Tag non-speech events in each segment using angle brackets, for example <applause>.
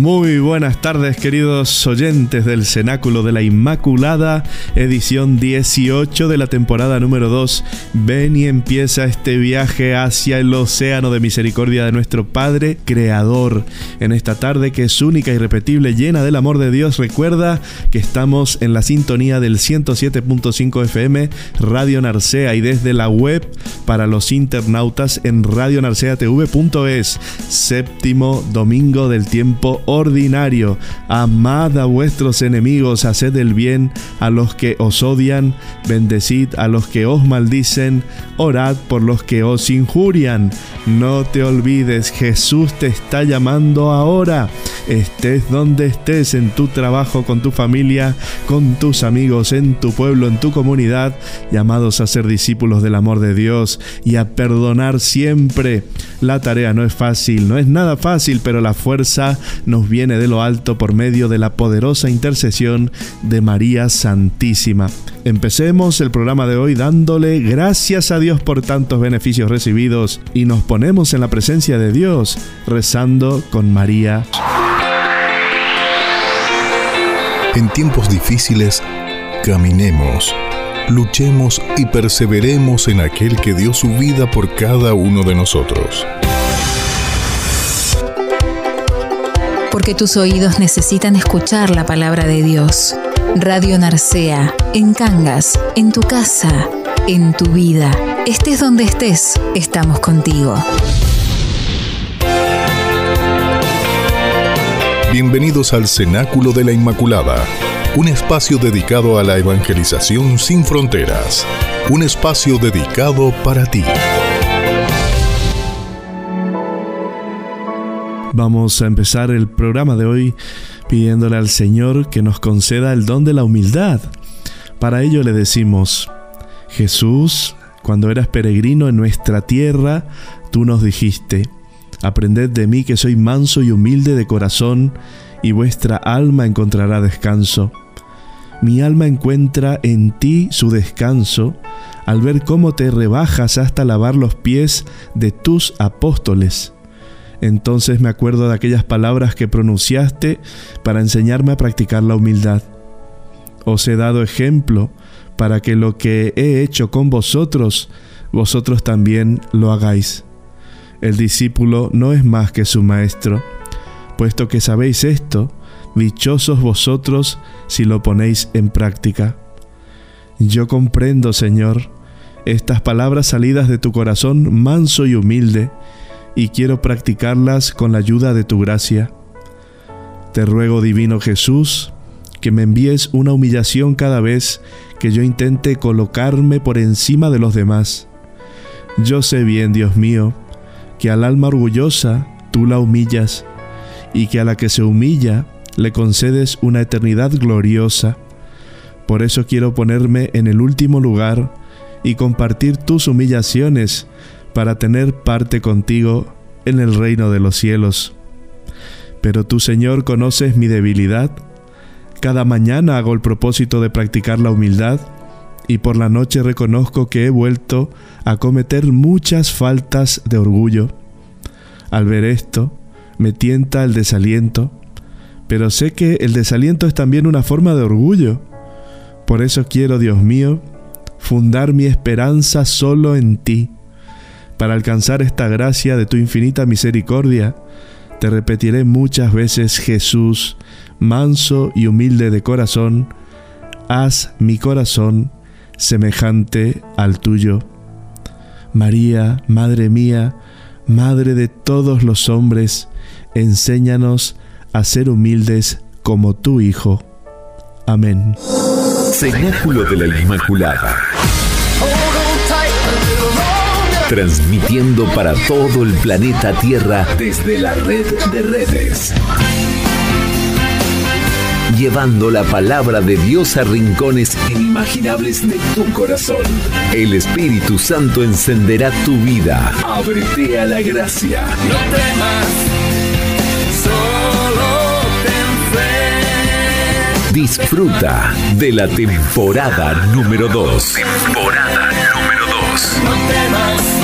Muy buenas tardes queridos oyentes del Cenáculo de la Inmaculada, edición 18 de la temporada número 2. Ven y empieza este viaje hacia el océano de misericordia de nuestro Padre Creador. En esta tarde que es única, irrepetible, llena del amor de Dios, recuerda que estamos en la sintonía del 107.5 FM Radio Narcea y desde la web para los internautas en radionarceatv.es. Séptimo domingo del tiempo ordinario. Amad a vuestros enemigos, haced el bien a los que os odian, bendecid a los que os maldicen, orad por los que os injurian. No te olvides, Jesús te está llamando ahora. Estés donde estés, en tu trabajo, con tu familia, con tus amigos, en tu pueblo, en tu comunidad, llamados a ser discípulos del amor de Dios y a perdonar siempre. La tarea no es fácil, no es nada fácil, pero la fuerza nos viene de lo alto por medio de la poderosa intercesión de María Santísima. Empecemos el programa de hoy dándole gracias a Dios por tantos beneficios recibidos y nos ponemos en la presencia de Dios rezando con María. En tiempos difíciles, caminemos, luchemos y perseveremos en aquel que dio su vida por cada uno de nosotros. Porque tus oídos necesitan escuchar la palabra de Dios. Radio Narcea, en Cangas, en tu casa, en tu vida. Estés donde estés, estamos contigo. Bienvenidos al Cenáculo de la Inmaculada, un espacio dedicado a la evangelización sin fronteras, un espacio dedicado para ti. Vamos a empezar el programa de hoy pidiéndole al Señor que nos conceda el don de la humildad. Para ello le decimos, Jesús, cuando eras peregrino en nuestra tierra, tú nos dijiste, Aprended de mí que soy manso y humilde de corazón, y vuestra alma encontrará descanso. Mi alma encuentra en ti su descanso al ver cómo te rebajas hasta lavar los pies de tus apóstoles. Entonces me acuerdo de aquellas palabras que pronunciaste para enseñarme a practicar la humildad. Os he dado ejemplo para que lo que he hecho con vosotros, vosotros también lo hagáis. El discípulo no es más que su maestro. Puesto que sabéis esto, dichosos vosotros si lo ponéis en práctica. Yo comprendo, Señor, estas palabras salidas de tu corazón manso y humilde, y quiero practicarlas con la ayuda de tu gracia. Te ruego, Divino Jesús, que me envíes una humillación cada vez que yo intente colocarme por encima de los demás. Yo sé bien, Dios mío, que al alma orgullosa tú la humillas, y que a la que se humilla le concedes una eternidad gloriosa. Por eso quiero ponerme en el último lugar y compartir tus humillaciones para tener parte contigo en el reino de los cielos. Pero tú, Señor, conoces mi debilidad. Cada mañana hago el propósito de practicar la humildad y por la noche reconozco que he vuelto a cometer muchas faltas de orgullo. Al ver esto, me tienta el desaliento, pero sé que el desaliento es también una forma de orgullo. Por eso quiero, Dios mío, fundar mi esperanza solo en ti. Para alcanzar esta gracia de tu infinita misericordia, te repetiré muchas veces, Jesús, manso y humilde de corazón, haz mi corazón semejante al tuyo. María, Madre mía, Madre de todos los hombres, enséñanos a ser humildes como tu Hijo. Amén. Cenáculo de la Inmaculada. Transmitiendo para todo el planeta Tierra desde la red de redes llevando la palabra de Dios a rincones inimaginables de tu corazón. El Espíritu Santo encenderá tu vida. Ábrete a la gracia. No temas, solo ten fe. Disfruta de la temporada número 2. Temporada número 2. No temas.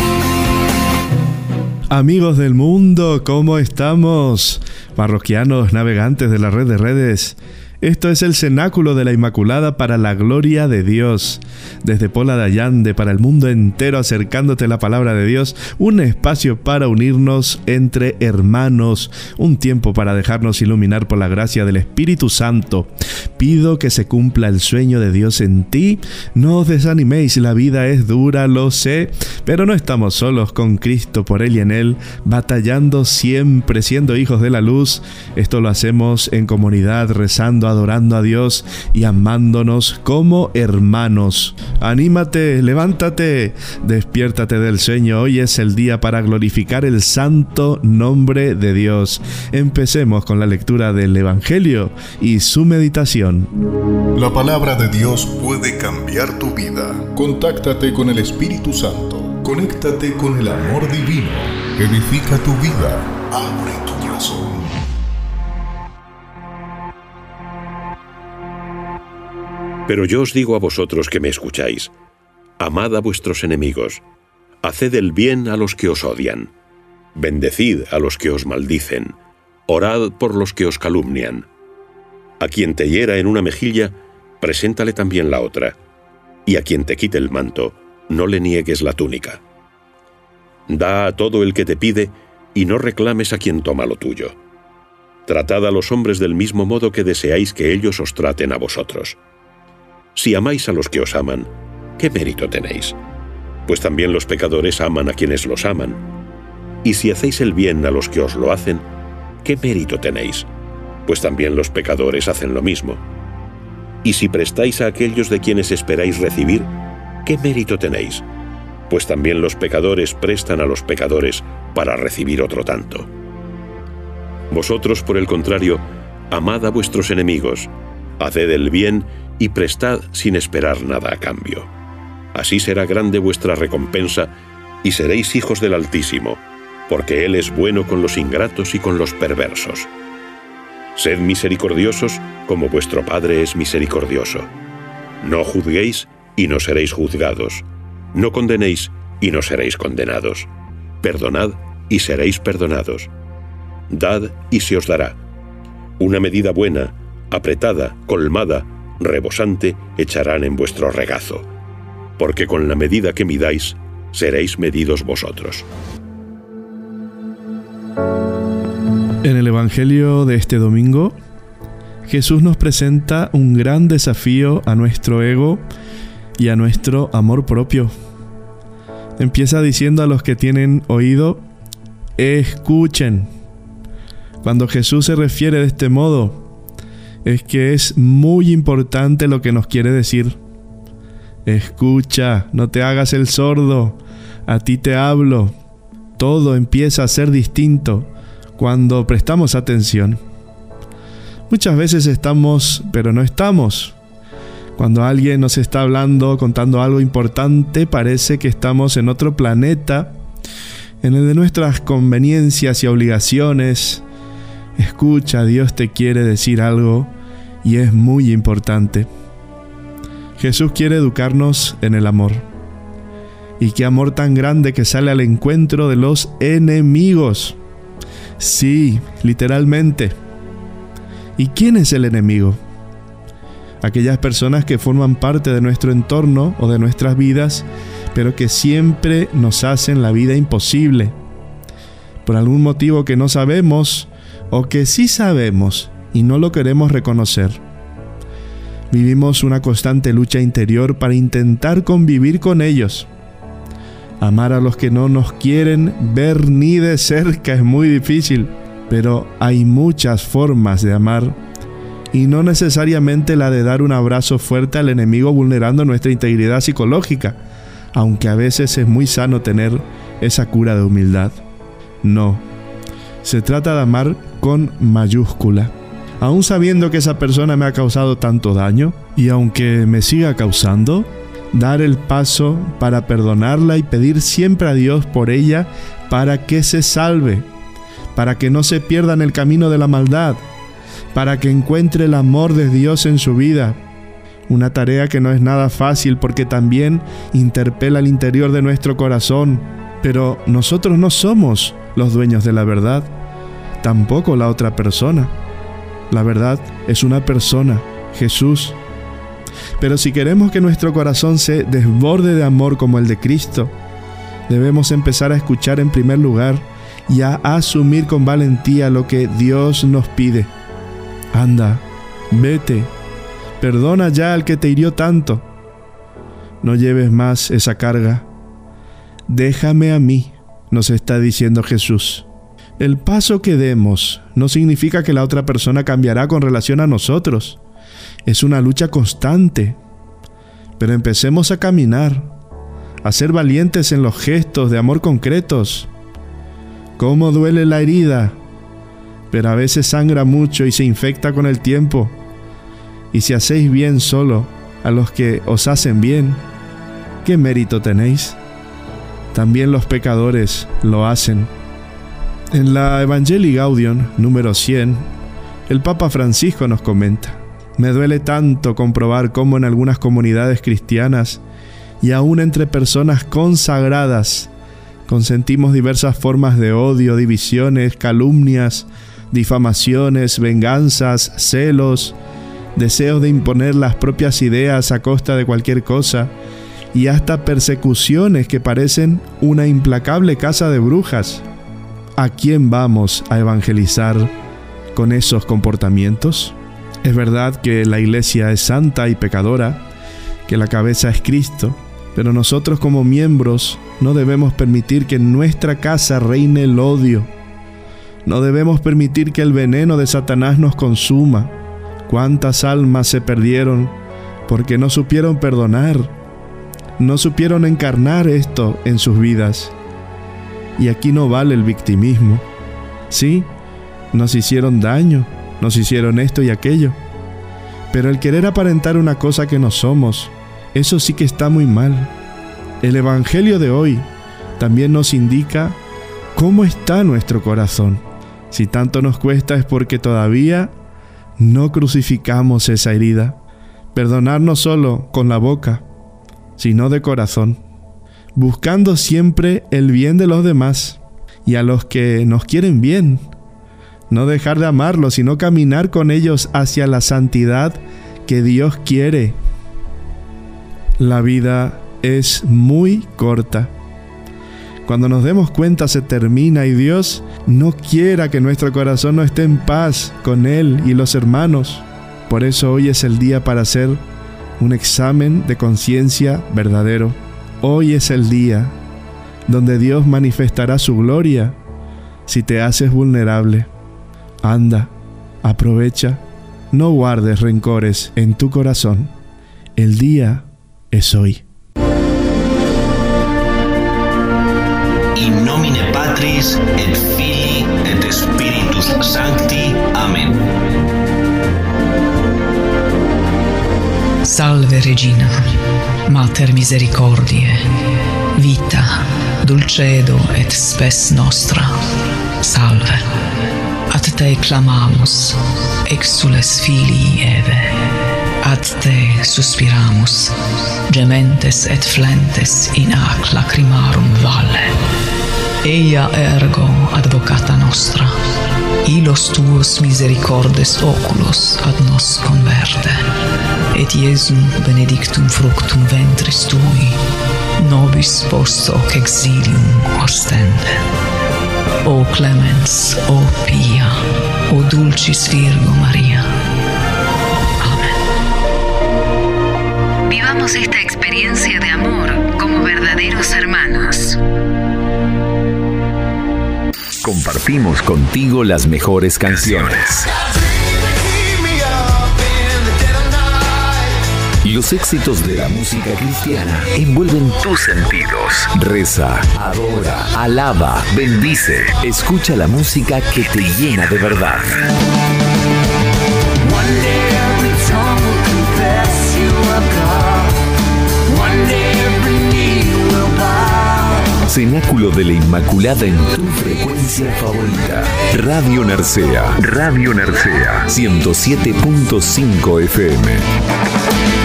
Amigos del mundo, ¿cómo estamos? Parroquianos, navegantes de la red de redes. Esto es el cenáculo de la Inmaculada para la gloria de Dios. Desde Pola de Allande para el mundo entero acercándote la palabra de Dios, un espacio para unirnos entre hermanos, un tiempo para dejarnos iluminar por la gracia del Espíritu Santo. Pido que se cumpla el sueño de Dios en ti. No os desaniméis, la vida es dura, lo sé, pero no estamos solos con Cristo por Él y en Él, batallando siempre siendo hijos de la luz. Esto lo hacemos en comunidad, rezando a adorando a Dios y amándonos como hermanos. Anímate, levántate, despiértate del sueño. Hoy es el día para glorificar el santo nombre de Dios. Empecemos con la lectura del Evangelio y su meditación. La palabra de Dios puede cambiar tu vida. Contáctate con el Espíritu Santo. Conéctate con el amor divino. Edifica tu vida. Abre tu corazón. Pero yo os digo a vosotros que me escucháis, amad a vuestros enemigos, haced el bien a los que os odian, bendecid a los que os maldicen, orad por los que os calumnian. A quien te hiera en una mejilla, preséntale también la otra, y a quien te quite el manto, no le niegues la túnica. Da a todo el que te pide, y no reclames a quien toma lo tuyo. Tratad a los hombres del mismo modo que deseáis que ellos os traten a vosotros. Si amáis a los que os aman, ¿qué mérito tenéis? Pues también los pecadores aman a quienes los aman. Y si hacéis el bien a los que os lo hacen, ¿qué mérito tenéis? Pues también los pecadores hacen lo mismo. Y si prestáis a aquellos de quienes esperáis recibir, ¿qué mérito tenéis? Pues también los pecadores prestan a los pecadores para recibir otro tanto. Vosotros, por el contrario, amad a vuestros enemigos, haced el bien y prestad sin esperar nada a cambio. Así será grande vuestra recompensa y seréis hijos del Altísimo, porque Él es bueno con los ingratos y con los perversos. Sed misericordiosos como vuestro Padre es misericordioso. No juzguéis y no seréis juzgados. No condenéis y no seréis condenados. Perdonad y seréis perdonados. Dad y se os dará. Una medida buena, apretada, colmada, rebosante echarán en vuestro regazo, porque con la medida que midáis, seréis medidos vosotros. En el Evangelio de este domingo, Jesús nos presenta un gran desafío a nuestro ego y a nuestro amor propio. Empieza diciendo a los que tienen oído, escuchen. Cuando Jesús se refiere de este modo, es que es muy importante lo que nos quiere decir. Escucha, no te hagas el sordo, a ti te hablo. Todo empieza a ser distinto cuando prestamos atención. Muchas veces estamos, pero no estamos. Cuando alguien nos está hablando, contando algo importante, parece que estamos en otro planeta, en el de nuestras conveniencias y obligaciones. Escucha, Dios te quiere decir algo y es muy importante. Jesús quiere educarnos en el amor. Y qué amor tan grande que sale al encuentro de los enemigos. Sí, literalmente. ¿Y quién es el enemigo? Aquellas personas que forman parte de nuestro entorno o de nuestras vidas, pero que siempre nos hacen la vida imposible. Por algún motivo que no sabemos o que sí sabemos y no lo queremos reconocer. Vivimos una constante lucha interior para intentar convivir con ellos. Amar a los que no nos quieren ver ni de cerca es muy difícil, pero hay muchas formas de amar y no necesariamente la de dar un abrazo fuerte al enemigo vulnerando nuestra integridad psicológica, aunque a veces es muy sano tener esa cura de humildad. No, se trata de amar con mayúscula aún sabiendo que esa persona me ha causado tanto daño y aunque me siga causando, dar el paso para perdonarla y pedir siempre a Dios por ella para que se salve, para que no se pierda en el camino de la maldad, para que encuentre el amor de Dios en su vida. Una tarea que no es nada fácil porque también interpela el interior de nuestro corazón, pero nosotros no somos los dueños de la verdad, tampoco la otra persona. La verdad es una persona, Jesús. Pero si queremos que nuestro corazón se desborde de amor como el de Cristo, debemos empezar a escuchar en primer lugar y a asumir con valentía lo que Dios nos pide. Anda, vete, perdona ya al que te hirió tanto. No lleves más esa carga. Déjame a mí, nos está diciendo Jesús. El paso que demos no significa que la otra persona cambiará con relación a nosotros. Es una lucha constante. Pero empecemos a caminar, a ser valientes en los gestos de amor concretos. ¿Cómo duele la herida? Pero a veces sangra mucho y se infecta con el tiempo. Y si hacéis bien solo a los que os hacen bien, ¿qué mérito tenéis? También los pecadores lo hacen. En la Evangelii Gaudium número 100, el Papa Francisco nos comenta, me duele tanto comprobar cómo en algunas comunidades cristianas y aún entre personas consagradas consentimos diversas formas de odio, divisiones, calumnias, difamaciones, venganzas, celos, deseos de imponer las propias ideas a costa de cualquier cosa y hasta persecuciones que parecen una implacable casa de brujas. ¿A quién vamos a evangelizar con esos comportamientos? Es verdad que la iglesia es santa y pecadora, que la cabeza es Cristo, pero nosotros como miembros no debemos permitir que en nuestra casa reine el odio. No debemos permitir que el veneno de Satanás nos consuma. ¿Cuántas almas se perdieron porque no supieron perdonar? No supieron encarnar esto en sus vidas. Y aquí no vale el victimismo. Sí, nos hicieron daño, nos hicieron esto y aquello. Pero el querer aparentar una cosa que no somos, eso sí que está muy mal. El Evangelio de hoy también nos indica cómo está nuestro corazón. Si tanto nos cuesta es porque todavía no crucificamos esa herida. Perdonar no solo con la boca, sino de corazón buscando siempre el bien de los demás y a los que nos quieren bien. No dejar de amarlos, sino caminar con ellos hacia la santidad que Dios quiere. La vida es muy corta. Cuando nos demos cuenta se termina y Dios no quiera que nuestro corazón no esté en paz con Él y los hermanos. Por eso hoy es el día para hacer un examen de conciencia verdadero. Hoy es el día donde Dios manifestará su gloria si te haces vulnerable. Anda, aprovecha, no guardes rencores en tu corazón. El día es hoy. In nomine Patris et Filii et Spiritus Sancti. Amen. Salve Regina, Mater misericordiae, vita, dulcedo et spes nostra, salve. Ad te clamamus, exules filii Eve, ad te suspiramus, gementes et flentes in ac lacrimarum valle. Eia ergo advocata nostra, ilos tuos misericordes oculos ad nos converte, et Iesum benedictum fructum ventris tui, nobis post hoc exilium ostende. O clemens, o pia, o dulcis Virgo Maria. Amén. Vivamos esta experiencia de amor como verdaderos hermanos. Compartimos contigo las mejores canciones. Los éxitos de la música cristiana envuelven tus sentidos. Reza, adora, alaba, bendice. Escucha la música que te llena de verdad. Cenáculo de la Inmaculada en tu frecuencia favorita. Radio Narcea. Radio Narcea. 107.5 FM.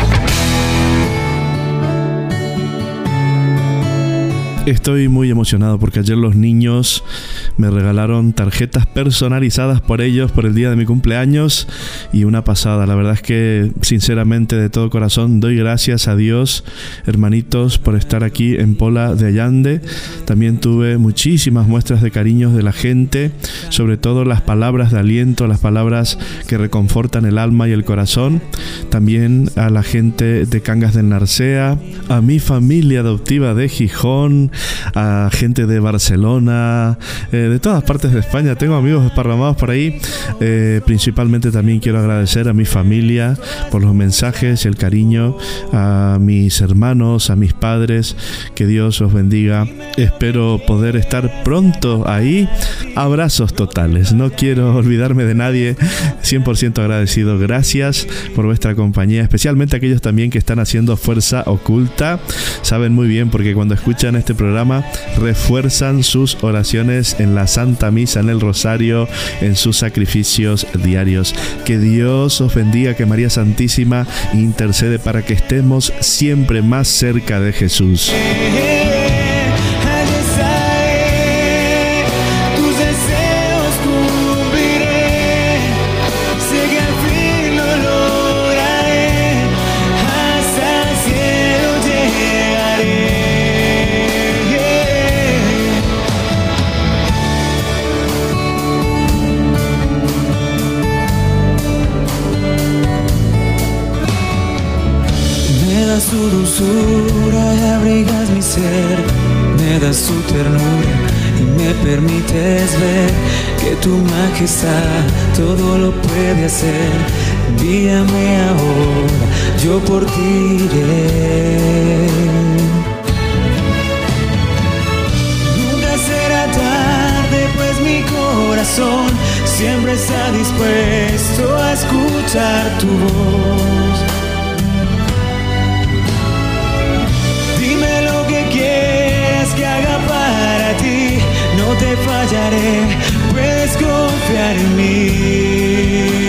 Estoy muy emocionado porque ayer los niños me regalaron tarjetas personalizadas por ellos por el día de mi cumpleaños y una pasada. La verdad es que sinceramente de todo corazón doy gracias a Dios, hermanitos, por estar aquí en Pola de Allande. También tuve muchísimas muestras de cariños de la gente, sobre todo las palabras de aliento, las palabras que reconfortan el alma y el corazón. También a la gente de Cangas del Narcea, a mi familia adoptiva de Gijón, a gente de Barcelona, eh, de todas partes de España. Tengo amigos desparramados por ahí. Eh, principalmente también quiero agradecer a mi familia por los mensajes y el cariño, a mis hermanos, a mis padres. Que Dios os bendiga. Espero poder estar pronto ahí. Abrazos totales. No quiero olvidarme de nadie. 100% agradecido. Gracias por vuestra compañía, especialmente aquellos también que están haciendo fuerza oculta. Saben muy bien porque cuando escuchan este programa refuerzan sus oraciones en la Santa Misa, en el Rosario, en sus sacrificios diarios. Que Dios os bendiga, que María Santísima intercede para que estemos siempre más cerca de Jesús. Y abrigas mi ser, me das tu ternura y me permites ver que tu majestad todo lo puede hacer. Guíame ahora, yo por ti iré. Nunca será tarde, pues mi corazón siempre está dispuesto a escuchar tu voz. Te fallaré, puedes confiar en mí.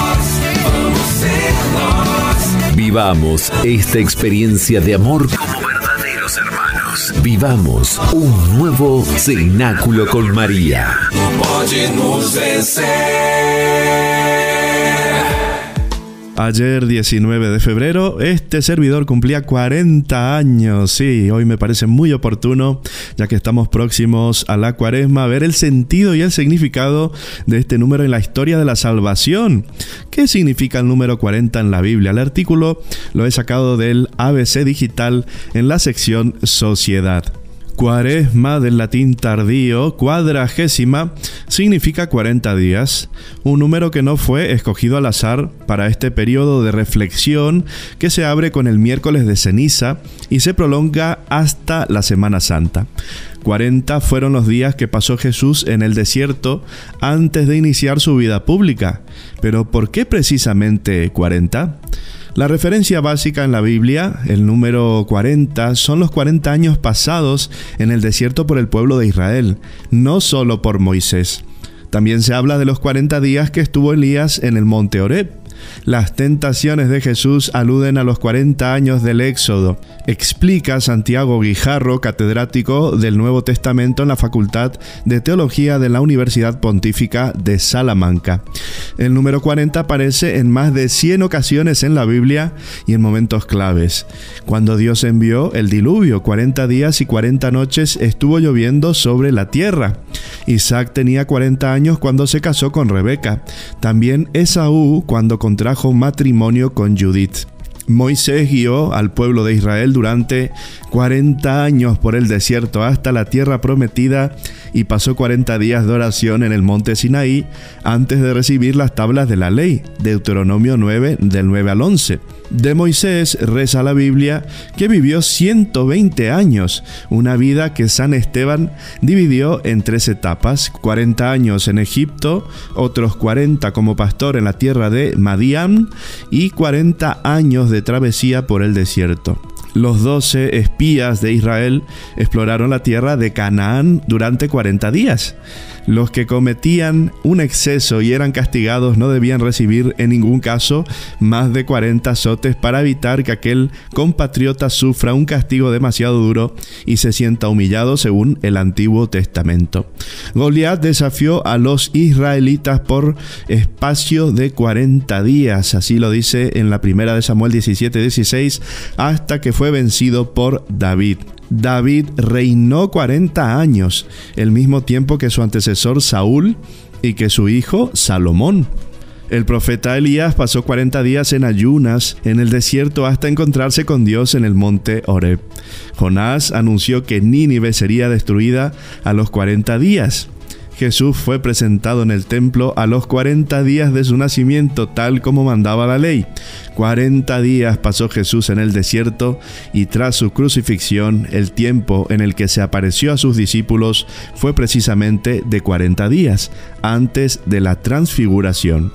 Vivamos esta experiencia de amor como verdaderos hermanos. Vivamos un nuevo cenáculo con María. Ayer 19 de febrero este servidor cumplía 40 años. Sí, hoy me parece muy oportuno, ya que estamos próximos a la cuaresma, ver el sentido y el significado de este número en la historia de la salvación. ¿Qué significa el número 40 en la Biblia? El artículo lo he sacado del ABC Digital en la sección Sociedad. Cuaresma del latín tardío, cuadragésima, significa 40 días, un número que no fue escogido al azar para este periodo de reflexión que se abre con el miércoles de ceniza y se prolonga hasta la Semana Santa. 40 fueron los días que pasó Jesús en el desierto antes de iniciar su vida pública. Pero ¿por qué precisamente 40? La referencia básica en la Biblia, el número 40, son los 40 años pasados en el desierto por el pueblo de Israel, no solo por Moisés. También se habla de los 40 días que estuvo Elías en el monte Oreb. Las tentaciones de Jesús aluden a los 40 años del Éxodo. Explica Santiago Guijarro, catedrático del Nuevo Testamento en la Facultad de Teología de la Universidad Pontífica de Salamanca. El número 40 aparece en más de 100 ocasiones en la Biblia y en momentos claves. Cuando Dios envió el diluvio, 40 días y 40 noches estuvo lloviendo sobre la tierra. Isaac tenía 40 años cuando se casó con Rebeca. También Esaú cuando contrajo matrimonio con Judith. Moisés guió al pueblo de Israel durante 40 años por el desierto hasta la tierra prometida y pasó 40 días de oración en el monte Sinaí antes de recibir las tablas de la ley, Deuteronomio 9 del 9 al 11. De Moisés reza la Biblia que vivió 120 años, una vida que San Esteban dividió en tres etapas, 40 años en Egipto, otros 40 como pastor en la tierra de Madián y 40 años de travesía por el desierto los doce espías de Israel exploraron la tierra de Canaán durante 40 días. Los que cometían un exceso y eran castigados no debían recibir en ningún caso más de 40 azotes para evitar que aquel compatriota sufra un castigo demasiado duro y se sienta humillado según el Antiguo Testamento. Goliat desafió a los israelitas por espacio de 40 días, así lo dice en la primera de Samuel 17-16, hasta que fue vencido por David. David reinó 40 años, el mismo tiempo que su antecesor Saúl y que su hijo Salomón. El profeta Elías pasó 40 días en ayunas en el desierto hasta encontrarse con Dios en el monte Oreb. Jonás anunció que Nínive sería destruida a los 40 días. Jesús fue presentado en el templo a los 40 días de su nacimiento, tal como mandaba la ley. 40 días pasó Jesús en el desierto y tras su crucifixión, el tiempo en el que se apareció a sus discípulos fue precisamente de 40 días, antes de la transfiguración.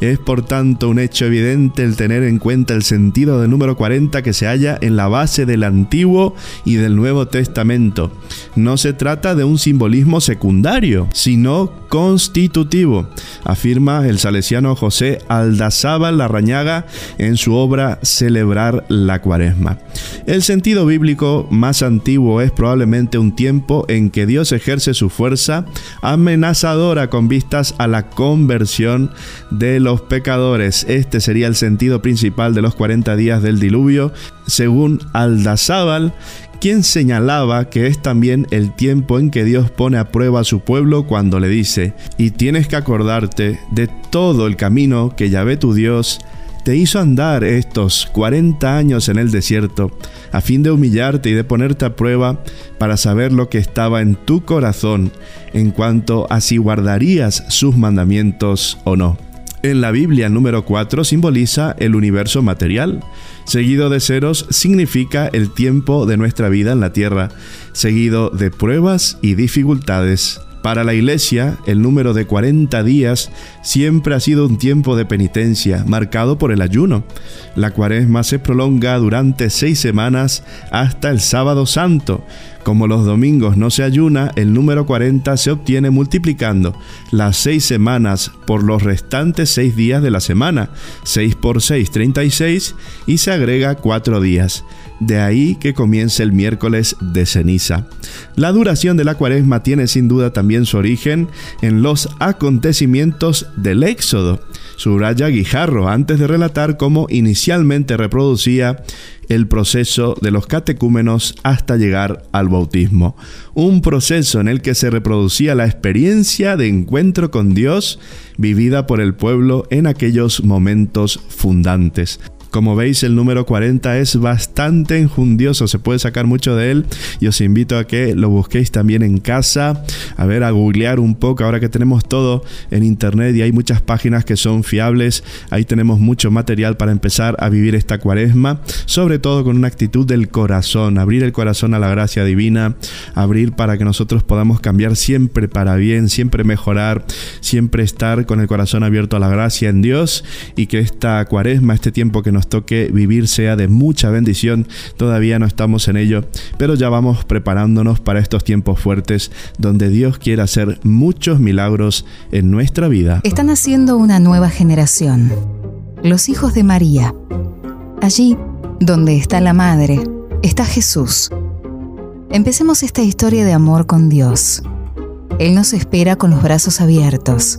Es por tanto un hecho evidente el tener en cuenta el sentido del número 40 que se halla en la base del Antiguo y del Nuevo Testamento. No se trata de un simbolismo secundario, sino constitutivo, afirma el salesiano José Aldazábal Larrañaga en su obra Celebrar la Cuaresma. El sentido bíblico más antiguo es probablemente un tiempo en que Dios ejerce su fuerza amenazadora con vistas a la conversión de los pecadores. Este sería el sentido principal de los 40 días del diluvio, según Aldazábal, quien señalaba que es también el tiempo en que Dios pone a prueba a su pueblo cuando le dice, y tienes que acordarte de todo el camino que Yahvé tu Dios te hizo andar estos 40 años en el desierto, a fin de humillarte y de ponerte a prueba para saber lo que estaba en tu corazón en cuanto a si guardarías sus mandamientos o no. En la Biblia número 4 simboliza el universo material. Seguido de ceros significa el tiempo de nuestra vida en la tierra, seguido de pruebas y dificultades. Para la iglesia, el número de 40 días siempre ha sido un tiempo de penitencia, marcado por el ayuno. La cuaresma se prolonga durante seis semanas hasta el sábado santo. Como los domingos no se ayuna, el número 40 se obtiene multiplicando las seis semanas por los restantes seis días de la semana, 6 por 6, 36, y se agrega cuatro días. De ahí que comience el miércoles de ceniza. La duración de la cuaresma tiene sin duda también su origen en los acontecimientos del Éxodo. Subraya Guijarro antes de relatar cómo inicialmente reproducía el proceso de los catecúmenos hasta llegar al bautismo. Un proceso en el que se reproducía la experiencia de encuentro con Dios vivida por el pueblo en aquellos momentos fundantes. Como veis, el número 40 es bastante enjundioso, se puede sacar mucho de él y os invito a que lo busquéis también en casa, a ver, a googlear un poco, ahora que tenemos todo en internet y hay muchas páginas que son fiables, ahí tenemos mucho material para empezar a vivir esta cuaresma, sobre todo con una actitud del corazón, abrir el corazón a la gracia divina, abrir para que nosotros podamos cambiar siempre para bien, siempre mejorar, siempre estar con el corazón abierto a la gracia en Dios y que esta cuaresma, este tiempo que nos nos toque vivir sea de mucha bendición. Todavía no estamos en ello, pero ya vamos preparándonos para estos tiempos fuertes donde Dios quiere hacer muchos milagros en nuestra vida. Están haciendo una nueva generación, los hijos de María. Allí, donde está la Madre, está Jesús. Empecemos esta historia de amor con Dios. Él nos espera con los brazos abiertos.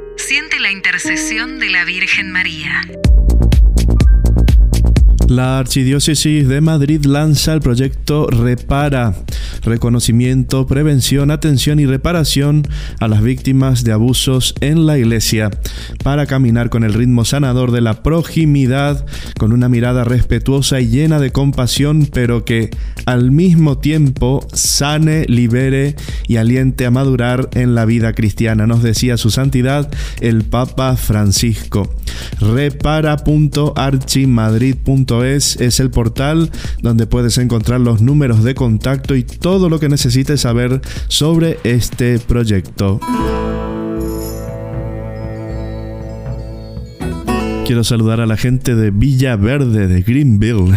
Siente la intercesión de la Virgen María. La Archidiócesis de Madrid lanza el proyecto Repara, reconocimiento, prevención, atención y reparación a las víctimas de abusos en la Iglesia, para caminar con el ritmo sanador de la proximidad, con una mirada respetuosa y llena de compasión, pero que al mismo tiempo sane, libere y aliente a madurar en la vida cristiana, nos decía su santidad el Papa Francisco. Repara.archimadrid.es es, el portal donde puedes encontrar los números de contacto y todo lo que necesites saber sobre este proyecto. Quiero saludar a la gente de Villa Verde, de Greenville.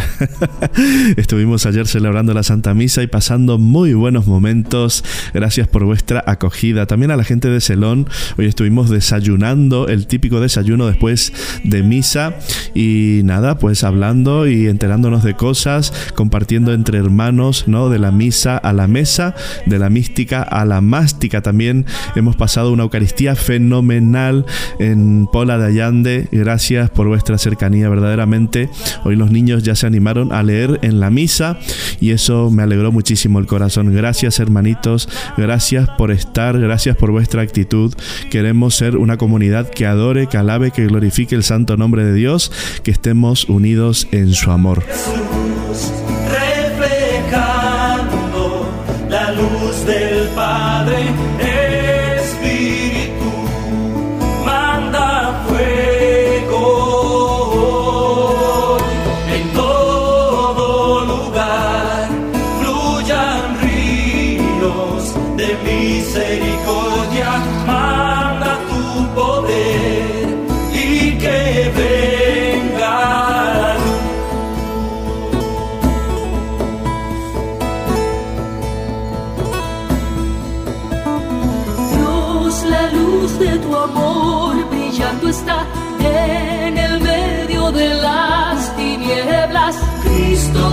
<laughs> Estuvimos ayer celebrando la Santa Misa y pasando muy buenos momentos. Gracias por vuestra acogida. También a la gente de Celón. Hoy estuvimos desayunando, el típico desayuno después de misa. Y nada, pues hablando y enterándonos de cosas, compartiendo entre hermanos, ¿no? De la misa a la mesa, de la mística a la mástica. También hemos pasado una Eucaristía fenomenal en Pola de Allande. Gracias por vuestra cercanía verdaderamente. Hoy los niños ya se animaron a leer en la misa y eso me alegró muchísimo el corazón. Gracias hermanitos, gracias por estar, gracias por vuestra actitud. Queremos ser una comunidad que adore, que alabe, que glorifique el santo nombre de Dios, que estemos unidos en su amor.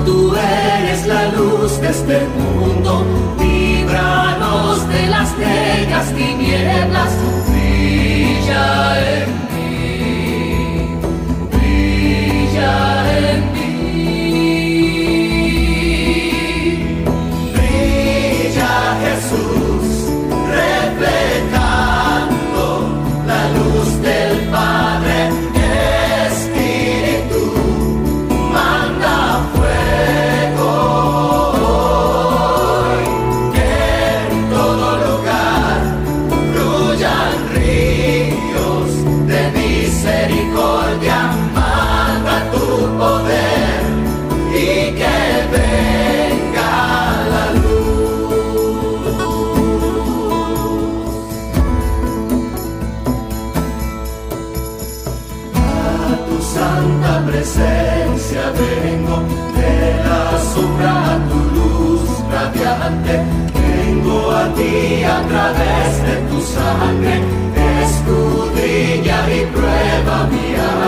tú eres la luz de este mundo, líbranos de las negras tinieblas, brilla en a ti a través de tu sangre, escudriña y prueba mi.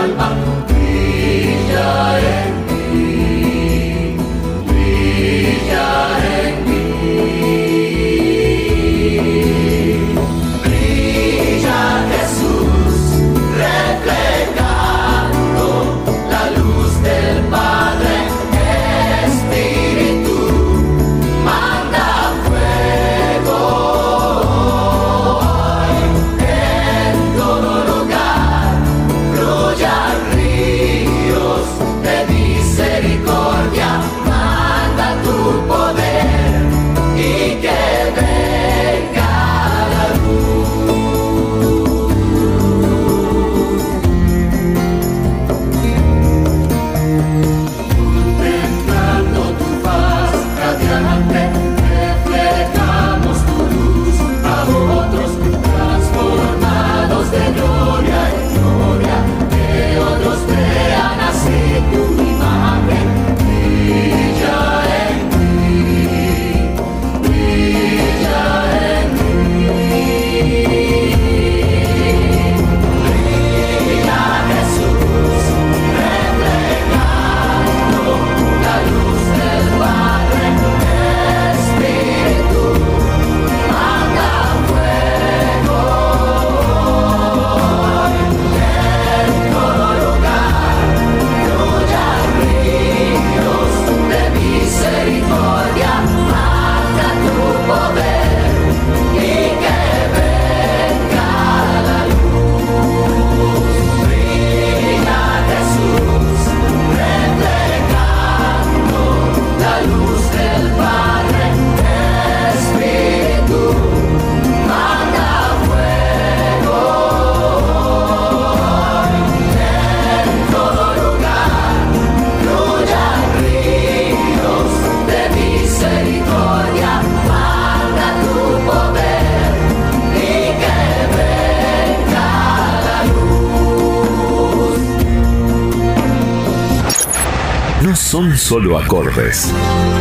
Son solo acordes.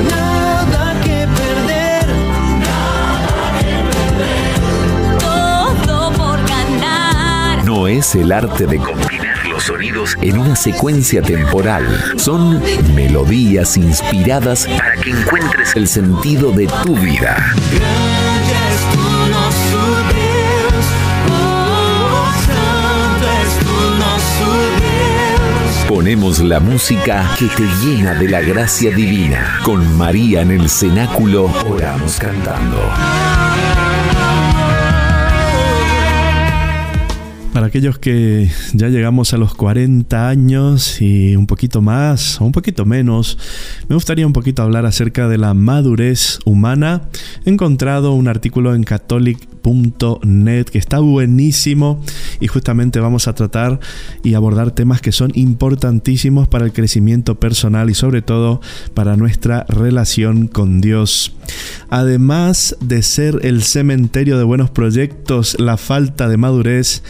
Nada que perder, Todo por ganar. No es el arte de combinar los sonidos en una secuencia temporal. Son melodías inspiradas para que encuentres el sentido de tu vida. Ponemos la música que te llena de la gracia divina. Con María en el cenáculo, oramos cantando. Aquellos que ya llegamos a los 40 años y un poquito más o un poquito menos, me gustaría un poquito hablar acerca de la madurez humana. He encontrado un artículo en catholic.net que está buenísimo y justamente vamos a tratar y abordar temas que son importantísimos para el crecimiento personal y sobre todo para nuestra relación con Dios. Además de ser el cementerio de buenos proyectos, la falta de madurez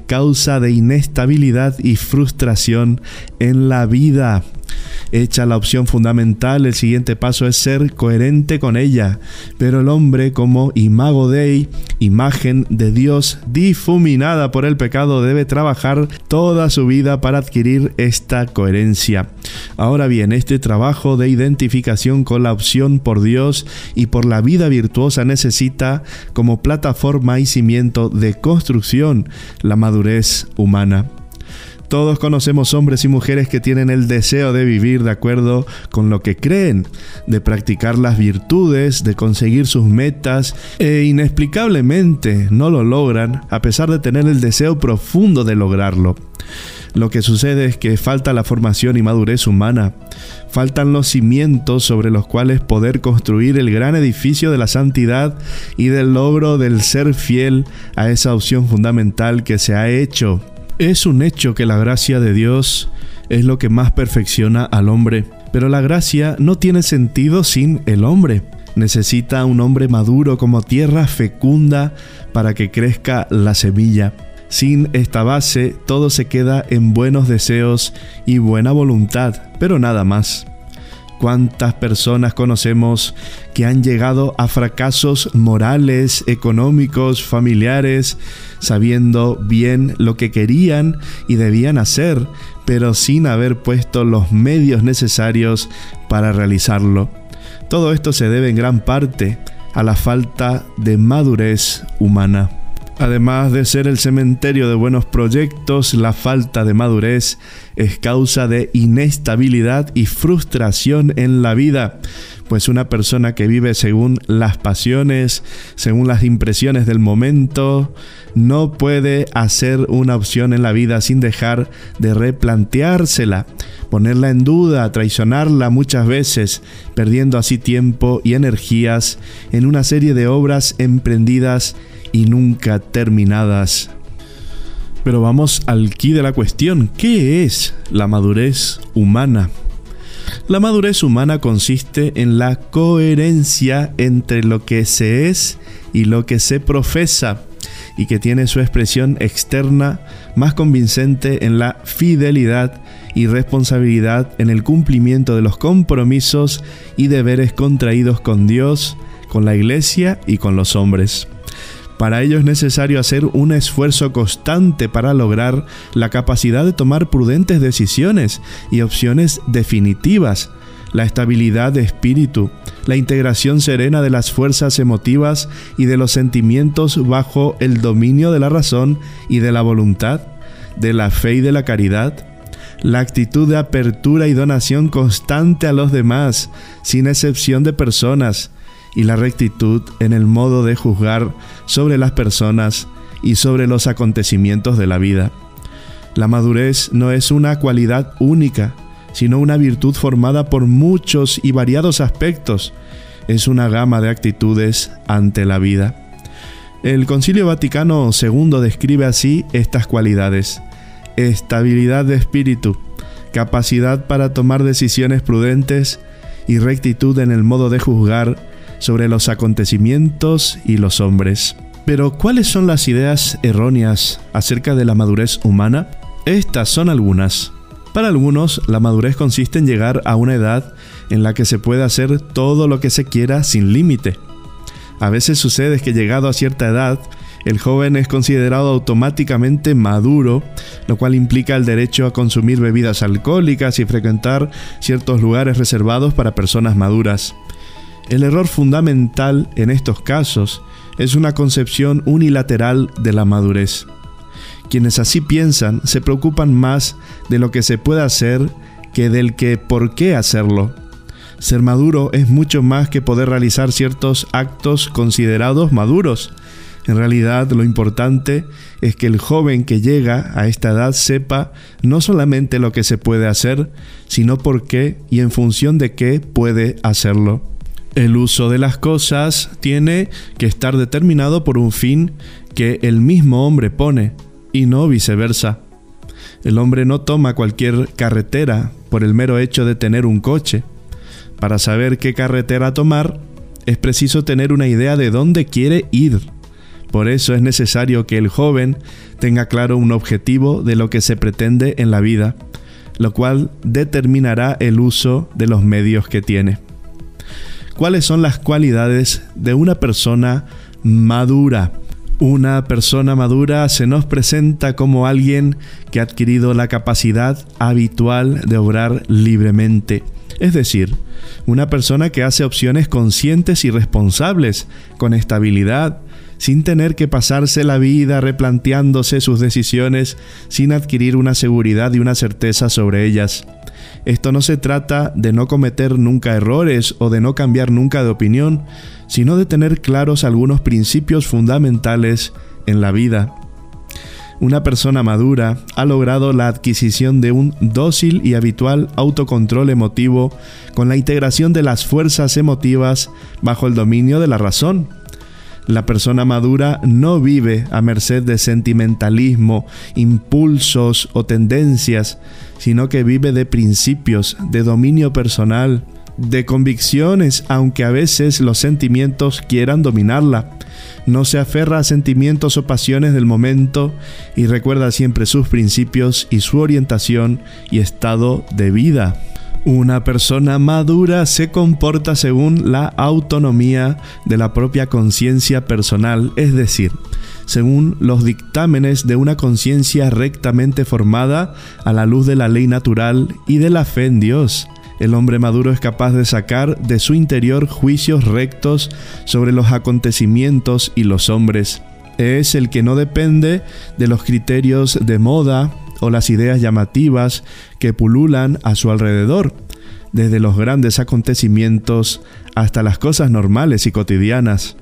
causa de inestabilidad y frustración en la vida. Hecha la opción fundamental, el siguiente paso es ser coherente con ella. Pero el hombre como imago Dei, imagen de Dios difuminada por el pecado, debe trabajar toda su vida para adquirir esta coherencia. Ahora bien, este trabajo de identificación con la opción por Dios y por la vida virtuosa necesita como plataforma y cimiento de construcción la madurez humana. Todos conocemos hombres y mujeres que tienen el deseo de vivir de acuerdo con lo que creen, de practicar las virtudes, de conseguir sus metas e inexplicablemente no lo logran a pesar de tener el deseo profundo de lograrlo. Lo que sucede es que falta la formación y madurez humana, faltan los cimientos sobre los cuales poder construir el gran edificio de la santidad y del logro del ser fiel a esa opción fundamental que se ha hecho es un hecho que la gracia de Dios es lo que más perfecciona al hombre, pero la gracia no tiene sentido sin el hombre. Necesita un hombre maduro como tierra fecunda para que crezca la semilla. Sin esta base todo se queda en buenos deseos y buena voluntad, pero nada más. ¿Cuántas personas conocemos que han llegado a fracasos morales, económicos, familiares, sabiendo bien lo que querían y debían hacer, pero sin haber puesto los medios necesarios para realizarlo? Todo esto se debe en gran parte a la falta de madurez humana. Además de ser el cementerio de buenos proyectos, la falta de madurez es causa de inestabilidad y frustración en la vida, pues una persona que vive según las pasiones, según las impresiones del momento, no puede hacer una opción en la vida sin dejar de replanteársela, ponerla en duda, traicionarla muchas veces, perdiendo así tiempo y energías en una serie de obras emprendidas y nunca terminadas. Pero vamos al quid de la cuestión. ¿Qué es la madurez humana? La madurez humana consiste en la coherencia entre lo que se es y lo que se profesa y que tiene su expresión externa más convincente en la fidelidad y responsabilidad en el cumplimiento de los compromisos y deberes contraídos con Dios, con la Iglesia y con los hombres. Para ello es necesario hacer un esfuerzo constante para lograr la capacidad de tomar prudentes decisiones y opciones definitivas, la estabilidad de espíritu, la integración serena de las fuerzas emotivas y de los sentimientos bajo el dominio de la razón y de la voluntad, de la fe y de la caridad, la actitud de apertura y donación constante a los demás, sin excepción de personas, y la rectitud en el modo de juzgar sobre las personas y sobre los acontecimientos de la vida. La madurez no es una cualidad única, sino una virtud formada por muchos y variados aspectos. Es una gama de actitudes ante la vida. El Concilio Vaticano II describe así estas cualidades. Estabilidad de espíritu, capacidad para tomar decisiones prudentes y rectitud en el modo de juzgar sobre los acontecimientos y los hombres. Pero ¿cuáles son las ideas erróneas acerca de la madurez humana? Estas son algunas. Para algunos, la madurez consiste en llegar a una edad en la que se puede hacer todo lo que se quiera sin límite. A veces sucede que llegado a cierta edad, el joven es considerado automáticamente maduro, lo cual implica el derecho a consumir bebidas alcohólicas y frecuentar ciertos lugares reservados para personas maduras. El error fundamental en estos casos es una concepción unilateral de la madurez. Quienes así piensan se preocupan más de lo que se puede hacer que del que por qué hacerlo. Ser maduro es mucho más que poder realizar ciertos actos considerados maduros. En realidad lo importante es que el joven que llega a esta edad sepa no solamente lo que se puede hacer, sino por qué y en función de qué puede hacerlo. El uso de las cosas tiene que estar determinado por un fin que el mismo hombre pone y no viceversa. El hombre no toma cualquier carretera por el mero hecho de tener un coche. Para saber qué carretera tomar, es preciso tener una idea de dónde quiere ir. Por eso es necesario que el joven tenga claro un objetivo de lo que se pretende en la vida. lo cual determinará el uso de los medios que tiene. ¿Cuáles son las cualidades de una persona madura? Una persona madura se nos presenta como alguien que ha adquirido la capacidad habitual de obrar libremente, es decir, una persona que hace opciones conscientes y responsables, con estabilidad, sin tener que pasarse la vida replanteándose sus decisiones sin adquirir una seguridad y una certeza sobre ellas. Esto no se trata de no cometer nunca errores o de no cambiar nunca de opinión, sino de tener claros algunos principios fundamentales en la vida. Una persona madura ha logrado la adquisición de un dócil y habitual autocontrol emotivo con la integración de las fuerzas emotivas bajo el dominio de la razón. La persona madura no vive a merced de sentimentalismo, impulsos o tendencias, sino que vive de principios, de dominio personal, de convicciones, aunque a veces los sentimientos quieran dominarla. No se aferra a sentimientos o pasiones del momento y recuerda siempre sus principios y su orientación y estado de vida. Una persona madura se comporta según la autonomía de la propia conciencia personal, es decir, según los dictámenes de una conciencia rectamente formada a la luz de la ley natural y de la fe en Dios. El hombre maduro es capaz de sacar de su interior juicios rectos sobre los acontecimientos y los hombres. Es el que no depende de los criterios de moda o las ideas llamativas que pululan a su alrededor, desde los grandes acontecimientos hasta las cosas normales y cotidianas.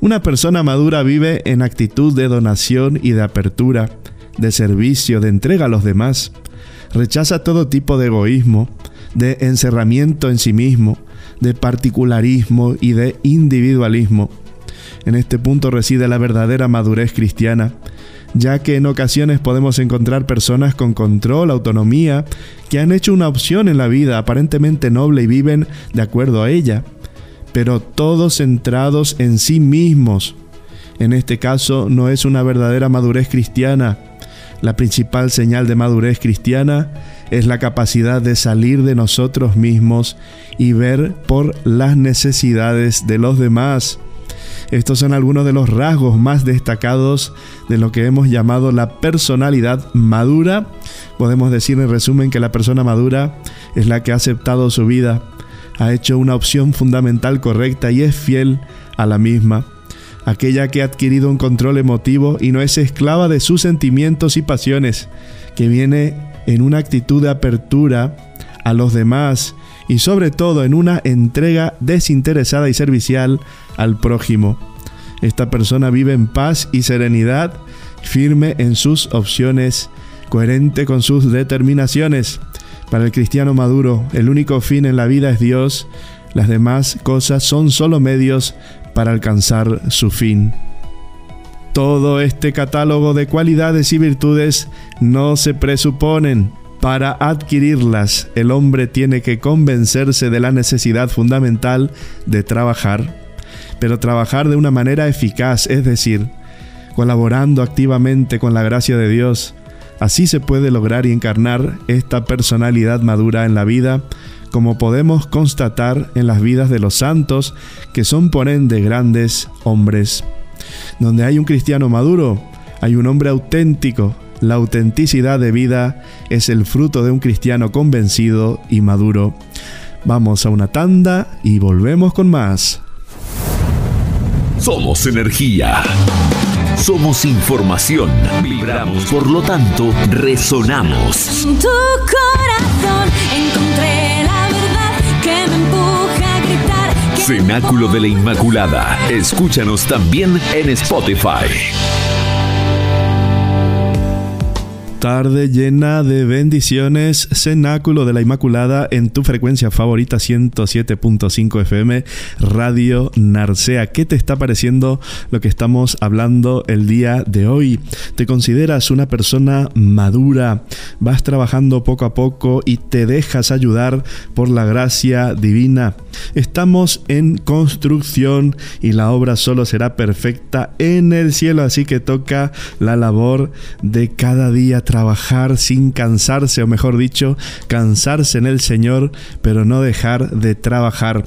Una persona madura vive en actitud de donación y de apertura, de servicio, de entrega a los demás. Rechaza todo tipo de egoísmo, de encerramiento en sí mismo, de particularismo y de individualismo. En este punto reside la verdadera madurez cristiana, ya que en ocasiones podemos encontrar personas con control, autonomía, que han hecho una opción en la vida aparentemente noble y viven de acuerdo a ella, pero todos centrados en sí mismos. En este caso no es una verdadera madurez cristiana. La principal señal de madurez cristiana es la capacidad de salir de nosotros mismos y ver por las necesidades de los demás. Estos son algunos de los rasgos más destacados de lo que hemos llamado la personalidad madura. Podemos decir en resumen que la persona madura es la que ha aceptado su vida, ha hecho una opción fundamental correcta y es fiel a la misma. Aquella que ha adquirido un control emotivo y no es esclava de sus sentimientos y pasiones, que viene en una actitud de apertura a los demás y sobre todo en una entrega desinteresada y servicial al prójimo. Esta persona vive en paz y serenidad, firme en sus opciones, coherente con sus determinaciones. Para el cristiano maduro, el único fin en la vida es Dios, las demás cosas son solo medios para alcanzar su fin. Todo este catálogo de cualidades y virtudes no se presuponen, para adquirirlas, el hombre tiene que convencerse de la necesidad fundamental de trabajar, pero trabajar de una manera eficaz, es decir, colaborando activamente con la gracia de Dios. Así se puede lograr y encarnar esta personalidad madura en la vida, como podemos constatar en las vidas de los santos, que son por ende grandes hombres. Donde hay un cristiano maduro, hay un hombre auténtico, la autenticidad de vida es el fruto de un cristiano convencido y maduro. Vamos a una tanda y volvemos con más. Somos energía. Somos información. Vibramos, por lo tanto, resonamos. En tu corazón encontré la verdad que me empuja a gritar. Cenáculo de la Inmaculada. Escúchanos también en Spotify. Tarde llena de bendiciones, cenáculo de la Inmaculada en tu frecuencia favorita 107.5 FM, Radio Narcea. ¿Qué te está pareciendo lo que estamos hablando el día de hoy? ¿Te consideras una persona madura? ¿Vas trabajando poco a poco y te dejas ayudar por la gracia divina? Estamos en construcción y la obra solo será perfecta en el cielo, así que toca la labor de cada día trabajar sin cansarse, o mejor dicho, cansarse en el Señor, pero no dejar de trabajar.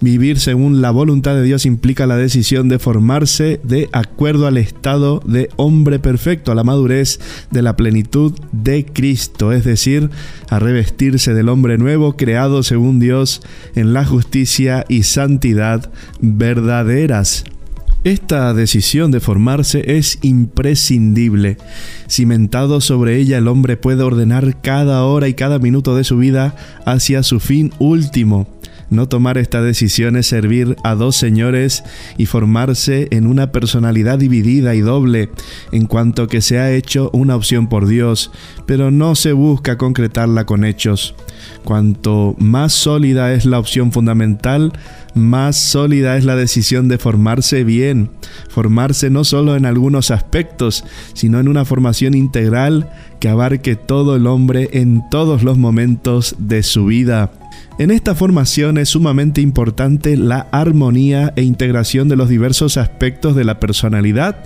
Vivir según la voluntad de Dios implica la decisión de formarse de acuerdo al estado de hombre perfecto, a la madurez de la plenitud de Cristo, es decir, a revestirse del hombre nuevo creado según Dios en la justicia y santidad verdaderas. Esta decisión de formarse es imprescindible. Cimentado sobre ella, el hombre puede ordenar cada hora y cada minuto de su vida hacia su fin último. No tomar esta decisión es servir a dos señores y formarse en una personalidad dividida y doble, en cuanto que se ha hecho una opción por Dios, pero no se busca concretarla con hechos. Cuanto más sólida es la opción fundamental, más sólida es la decisión de formarse bien, formarse no solo en algunos aspectos, sino en una formación integral que abarque todo el hombre en todos los momentos de su vida. En esta formación es sumamente importante la armonía e integración de los diversos aspectos de la personalidad,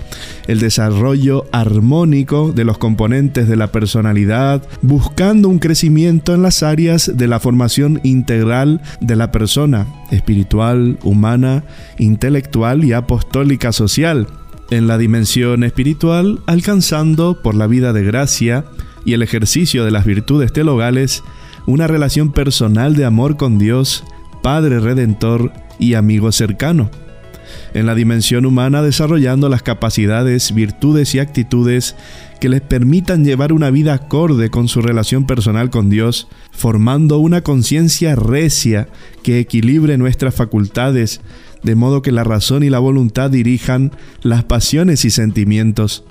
el desarrollo armónico de los componentes de la personalidad, buscando un crecimiento en las áreas de la formación integral de la persona, espiritual, humana, intelectual y apostólica social. En la dimensión espiritual, alcanzando por la vida de gracia y el ejercicio de las virtudes teologales, una relación personal de amor con Dios, Padre Redentor y amigo cercano. En la dimensión humana desarrollando las capacidades, virtudes y actitudes que les permitan llevar una vida acorde con su relación personal con Dios, formando una conciencia recia que equilibre nuestras facultades, de modo que la razón y la voluntad dirijan las pasiones y sentimientos.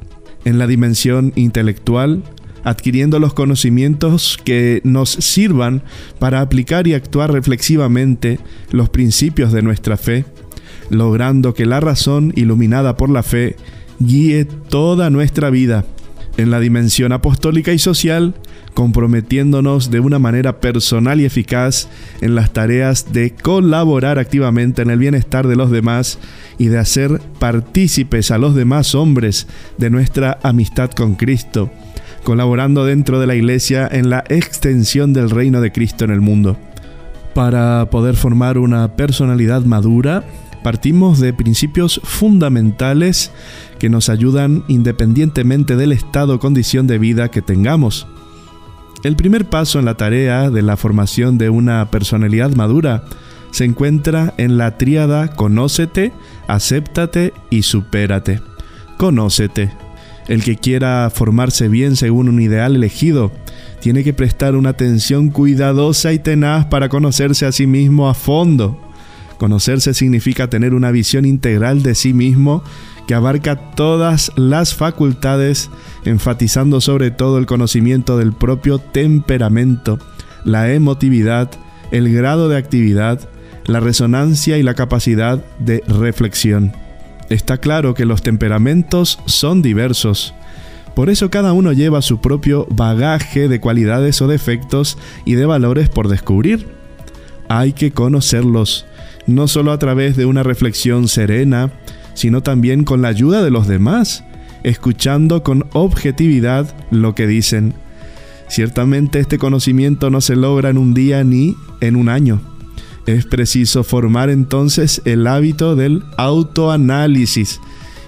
En la dimensión intelectual, adquiriendo los conocimientos que nos sirvan para aplicar y actuar reflexivamente los principios de nuestra fe, logrando que la razón, iluminada por la fe, guíe toda nuestra vida en la dimensión apostólica y social, comprometiéndonos de una manera personal y eficaz en las tareas de colaborar activamente en el bienestar de los demás y de hacer partícipes a los demás hombres de nuestra amistad con Cristo, colaborando dentro de la Iglesia en la extensión del reino de Cristo en el mundo. Para poder formar una personalidad madura, partimos de principios fundamentales que nos ayudan independientemente del estado o condición de vida que tengamos. El primer paso en la tarea de la formación de una personalidad madura se encuentra en la tríada conócete, acéptate y supérate. Conócete. El que quiera formarse bien según un ideal elegido, tiene que prestar una atención cuidadosa y tenaz para conocerse a sí mismo a fondo. Conocerse significa tener una visión integral de sí mismo que abarca todas las facultades, enfatizando sobre todo el conocimiento del propio temperamento, la emotividad, el grado de actividad, la resonancia y la capacidad de reflexión. Está claro que los temperamentos son diversos. Por eso cada uno lleva su propio bagaje de cualidades o defectos y de valores por descubrir. Hay que conocerlos, no solo a través de una reflexión serena, sino también con la ayuda de los demás, escuchando con objetividad lo que dicen. Ciertamente este conocimiento no se logra en un día ni en un año es preciso formar entonces el hábito del autoanálisis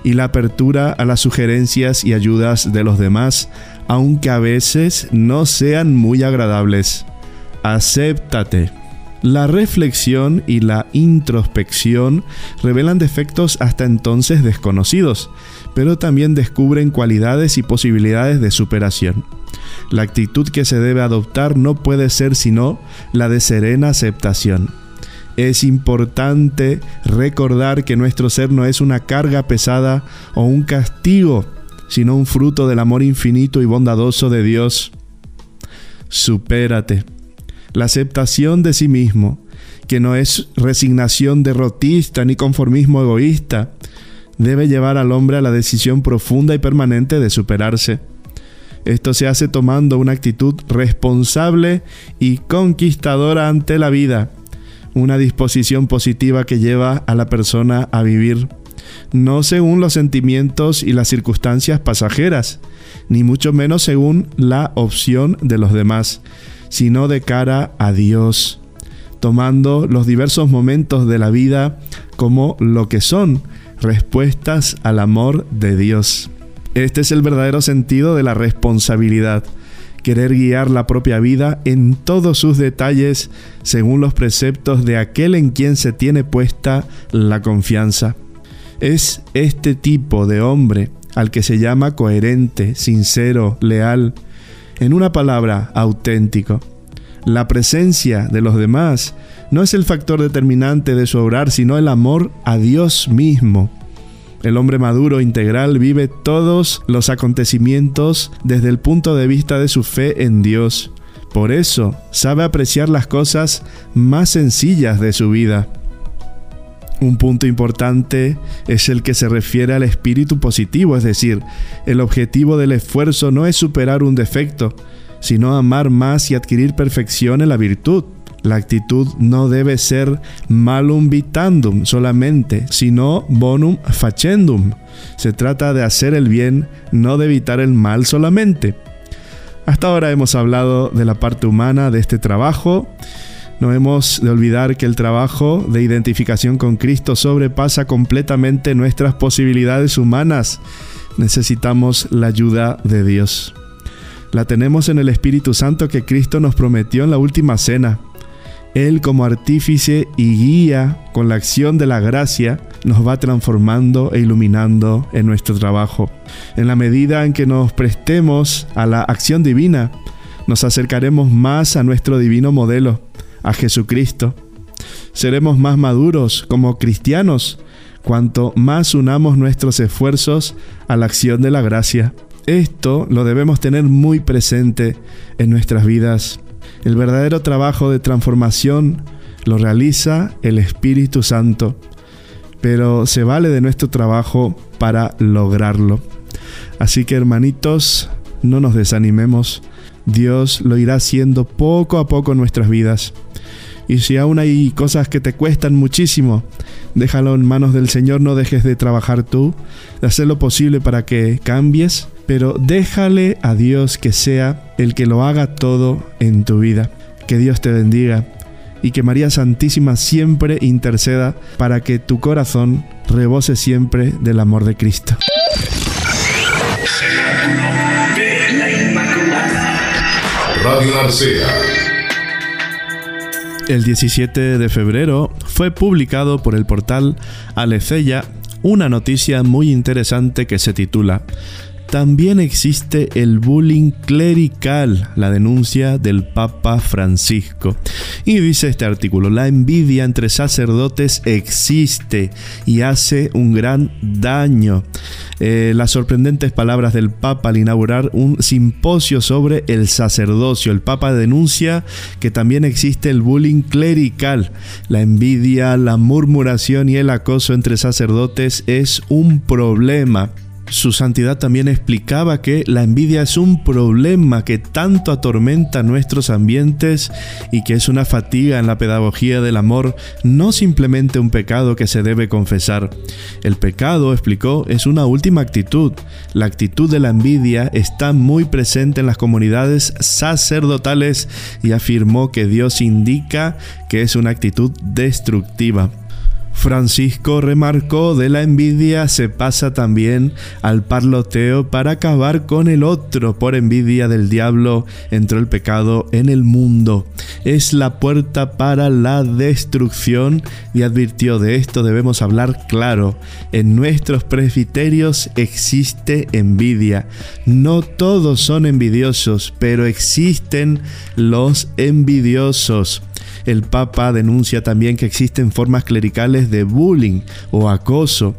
y la apertura a las sugerencias y ayudas de los demás, aunque a veces no sean muy agradables. Acéptate. La reflexión y la introspección revelan defectos hasta entonces desconocidos, pero también descubren cualidades y posibilidades de superación. La actitud que se debe adoptar no puede ser sino la de serena aceptación. Es importante recordar que nuestro ser no es una carga pesada o un castigo, sino un fruto del amor infinito y bondadoso de Dios. Supérate. La aceptación de sí mismo, que no es resignación derrotista ni conformismo egoísta, debe llevar al hombre a la decisión profunda y permanente de superarse. Esto se hace tomando una actitud responsable y conquistadora ante la vida una disposición positiva que lleva a la persona a vivir, no según los sentimientos y las circunstancias pasajeras, ni mucho menos según la opción de los demás, sino de cara a Dios, tomando los diversos momentos de la vida como lo que son, respuestas al amor de Dios. Este es el verdadero sentido de la responsabilidad, querer guiar la propia vida en todos sus detalles según los preceptos de aquel en quien se tiene puesta la confianza. Es este tipo de hombre al que se llama coherente, sincero, leal, en una palabra, auténtico. La presencia de los demás no es el factor determinante de su obrar, sino el amor a Dios mismo. El hombre maduro integral vive todos los acontecimientos desde el punto de vista de su fe en Dios. Por eso sabe apreciar las cosas más sencillas de su vida. Un punto importante es el que se refiere al espíritu positivo, es decir, el objetivo del esfuerzo no es superar un defecto, sino amar más y adquirir perfección en la virtud. La actitud no debe ser malum vitandum solamente, sino bonum facendum. Se trata de hacer el bien, no de evitar el mal solamente. Hasta ahora hemos hablado de la parte humana de este trabajo no hemos de olvidar que el trabajo de identificación con Cristo sobrepasa completamente nuestras posibilidades humanas. Necesitamos la ayuda de Dios. La tenemos en el Espíritu Santo que Cristo nos prometió en la última cena. Él como artífice y guía con la acción de la gracia nos va transformando e iluminando en nuestro trabajo. En la medida en que nos prestemos a la acción divina, nos acercaremos más a nuestro divino modelo a Jesucristo. Seremos más maduros como cristianos cuanto más unamos nuestros esfuerzos a la acción de la gracia. Esto lo debemos tener muy presente en nuestras vidas. El verdadero trabajo de transformación lo realiza el Espíritu Santo, pero se vale de nuestro trabajo para lograrlo. Así que hermanitos, no nos desanimemos. Dios lo irá haciendo poco a poco en nuestras vidas. Y si aún hay cosas que te cuestan muchísimo, déjalo en manos del Señor, no dejes de trabajar tú, de hacer lo posible para que cambies, pero déjale a Dios que sea el que lo haga todo en tu vida. Que Dios te bendiga y que María Santísima siempre interceda para que tu corazón rebose siempre del amor de Cristo. Radio Narcea el 17 de febrero fue publicado por el portal Alecella una noticia muy interesante que se titula también existe el bullying clerical, la denuncia del Papa Francisco. Y dice este artículo, la envidia entre sacerdotes existe y hace un gran daño. Eh, las sorprendentes palabras del Papa al inaugurar un simposio sobre el sacerdocio. El Papa denuncia que también existe el bullying clerical. La envidia, la murmuración y el acoso entre sacerdotes es un problema. Su santidad también explicaba que la envidia es un problema que tanto atormenta nuestros ambientes y que es una fatiga en la pedagogía del amor, no simplemente un pecado que se debe confesar. El pecado, explicó, es una última actitud. La actitud de la envidia está muy presente en las comunidades sacerdotales y afirmó que Dios indica que es una actitud destructiva. Francisco remarcó de la envidia se pasa también al parloteo para acabar con el otro. Por envidia del diablo entró el pecado en el mundo. Es la puerta para la destrucción y advirtió de esto debemos hablar claro. En nuestros presbiterios existe envidia. No todos son envidiosos, pero existen los envidiosos. El Papa denuncia también que existen formas clericales de bullying o acoso.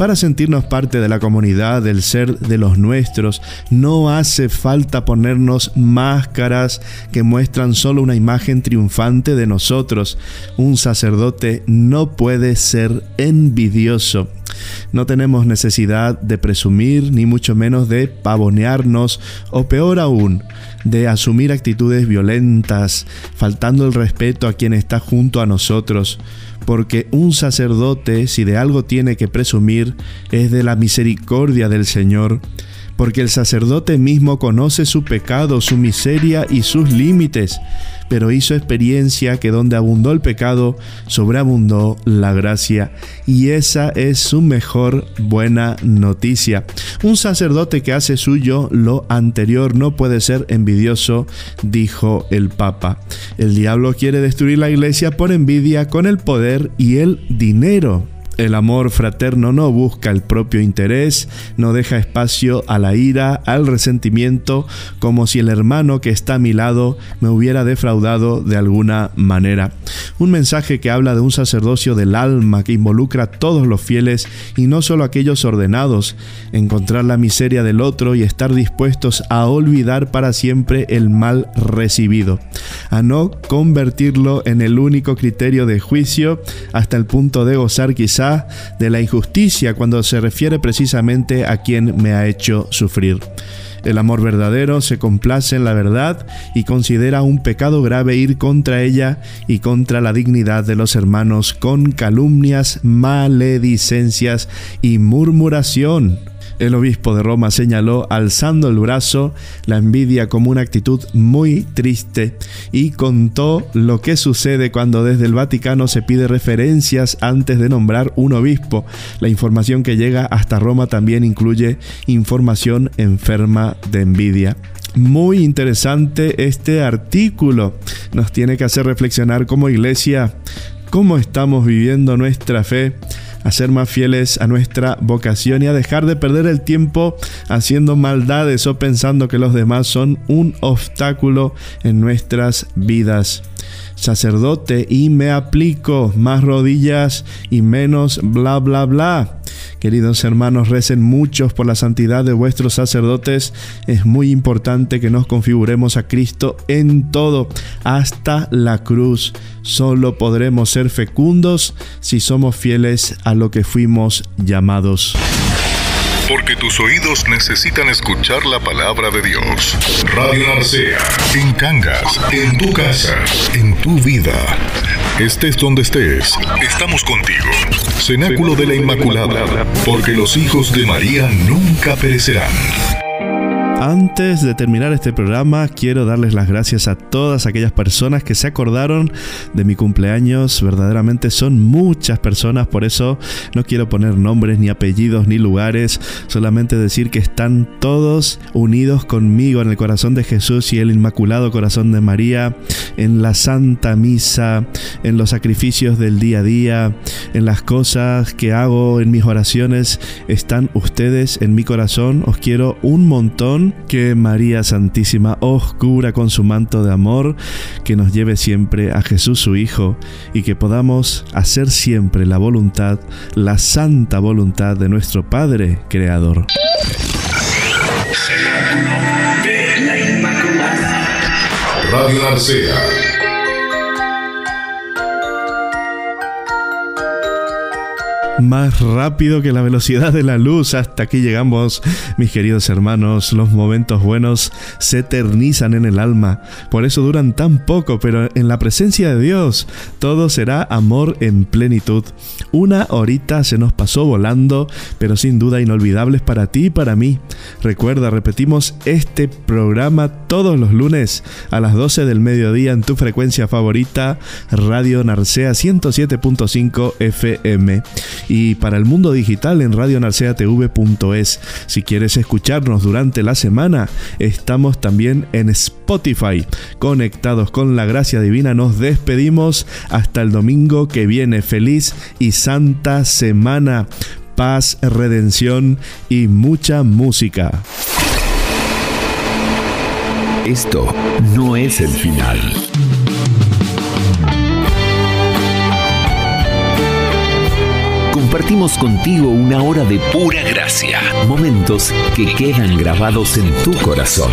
Para sentirnos parte de la comunidad, del ser de los nuestros, no hace falta ponernos máscaras que muestran solo una imagen triunfante de nosotros. Un sacerdote no puede ser envidioso. No tenemos necesidad de presumir, ni mucho menos de pavonearnos, o peor aún, de asumir actitudes violentas, faltando el respeto a quien está junto a nosotros. Porque un sacerdote, si de algo tiene que presumir, es de la misericordia del Señor porque el sacerdote mismo conoce su pecado, su miseria y sus límites, pero hizo experiencia que donde abundó el pecado, sobreabundó la gracia, y esa es su mejor buena noticia. Un sacerdote que hace suyo lo anterior no puede ser envidioso, dijo el Papa. El diablo quiere destruir la iglesia por envidia con el poder y el dinero. El amor fraterno no busca el propio interés, no deja espacio a la ira, al resentimiento, como si el hermano que está a mi lado me hubiera defraudado de alguna manera. Un mensaje que habla de un sacerdocio del alma que involucra a todos los fieles y no solo aquellos ordenados, encontrar la miseria del otro y estar dispuestos a olvidar para siempre el mal recibido, a no convertirlo en el único criterio de juicio hasta el punto de gozar de la injusticia cuando se refiere precisamente a quien me ha hecho sufrir. El amor verdadero se complace en la verdad y considera un pecado grave ir contra ella y contra la dignidad de los hermanos con calumnias, maledicencias y murmuración. El obispo de Roma señaló, alzando el brazo, la envidia como una actitud muy triste y contó lo que sucede cuando desde el Vaticano se pide referencias antes de nombrar un obispo. La información que llega hasta Roma también incluye información enferma de envidia. Muy interesante este artículo. Nos tiene que hacer reflexionar como iglesia cómo estamos viviendo nuestra fe a ser más fieles a nuestra vocación y a dejar de perder el tiempo haciendo maldades o pensando que los demás son un obstáculo en nuestras vidas. Sacerdote y me aplico más rodillas y menos bla bla bla. Queridos hermanos, recen muchos por la santidad de vuestros sacerdotes. Es muy importante que nos configuremos a Cristo en todo, hasta la cruz. Solo podremos ser fecundos si somos fieles a lo que fuimos llamados. Porque tus oídos necesitan escuchar la palabra de Dios. Radio Narcea, en Cangas, en tu casa, en tu vida. Estés donde estés, estamos contigo. Cenáculo de la Inmaculada, porque los hijos de María nunca perecerán. Antes de terminar este programa, quiero darles las gracias a todas aquellas personas que se acordaron de mi cumpleaños. Verdaderamente son muchas personas, por eso no quiero poner nombres, ni apellidos, ni lugares. Solamente decir que están todos unidos conmigo en el corazón de Jesús y el Inmaculado Corazón de María, en la Santa Misa, en los sacrificios del día a día, en las cosas que hago, en mis oraciones. Están ustedes en mi corazón. Os quiero un montón que María Santísima os cubra con su manto de amor, que nos lleve siempre a Jesús su Hijo y que podamos hacer siempre la voluntad, la santa voluntad de nuestro Padre Creador. Radio. Más rápido que la velocidad de la luz. Hasta aquí llegamos, mis queridos hermanos. Los momentos buenos se eternizan en el alma. Por eso duran tan poco, pero en la presencia de Dios todo será amor en plenitud. Una horita se nos pasó volando, pero sin duda inolvidables para ti y para mí. Recuerda, repetimos este programa todos los lunes a las 12 del mediodía en tu frecuencia favorita, Radio Narcea 107.5 FM y para el mundo digital en radionarceatv.es. Si quieres escucharnos durante la semana, estamos también en Spotify. Conectados con la gracia divina, nos despedimos hasta el domingo que viene. Feliz y santa semana. Paz, redención y mucha música. Esto no es el final. compartimos contigo una hora de pura gracia, momentos que quedan grabados en tu corazón.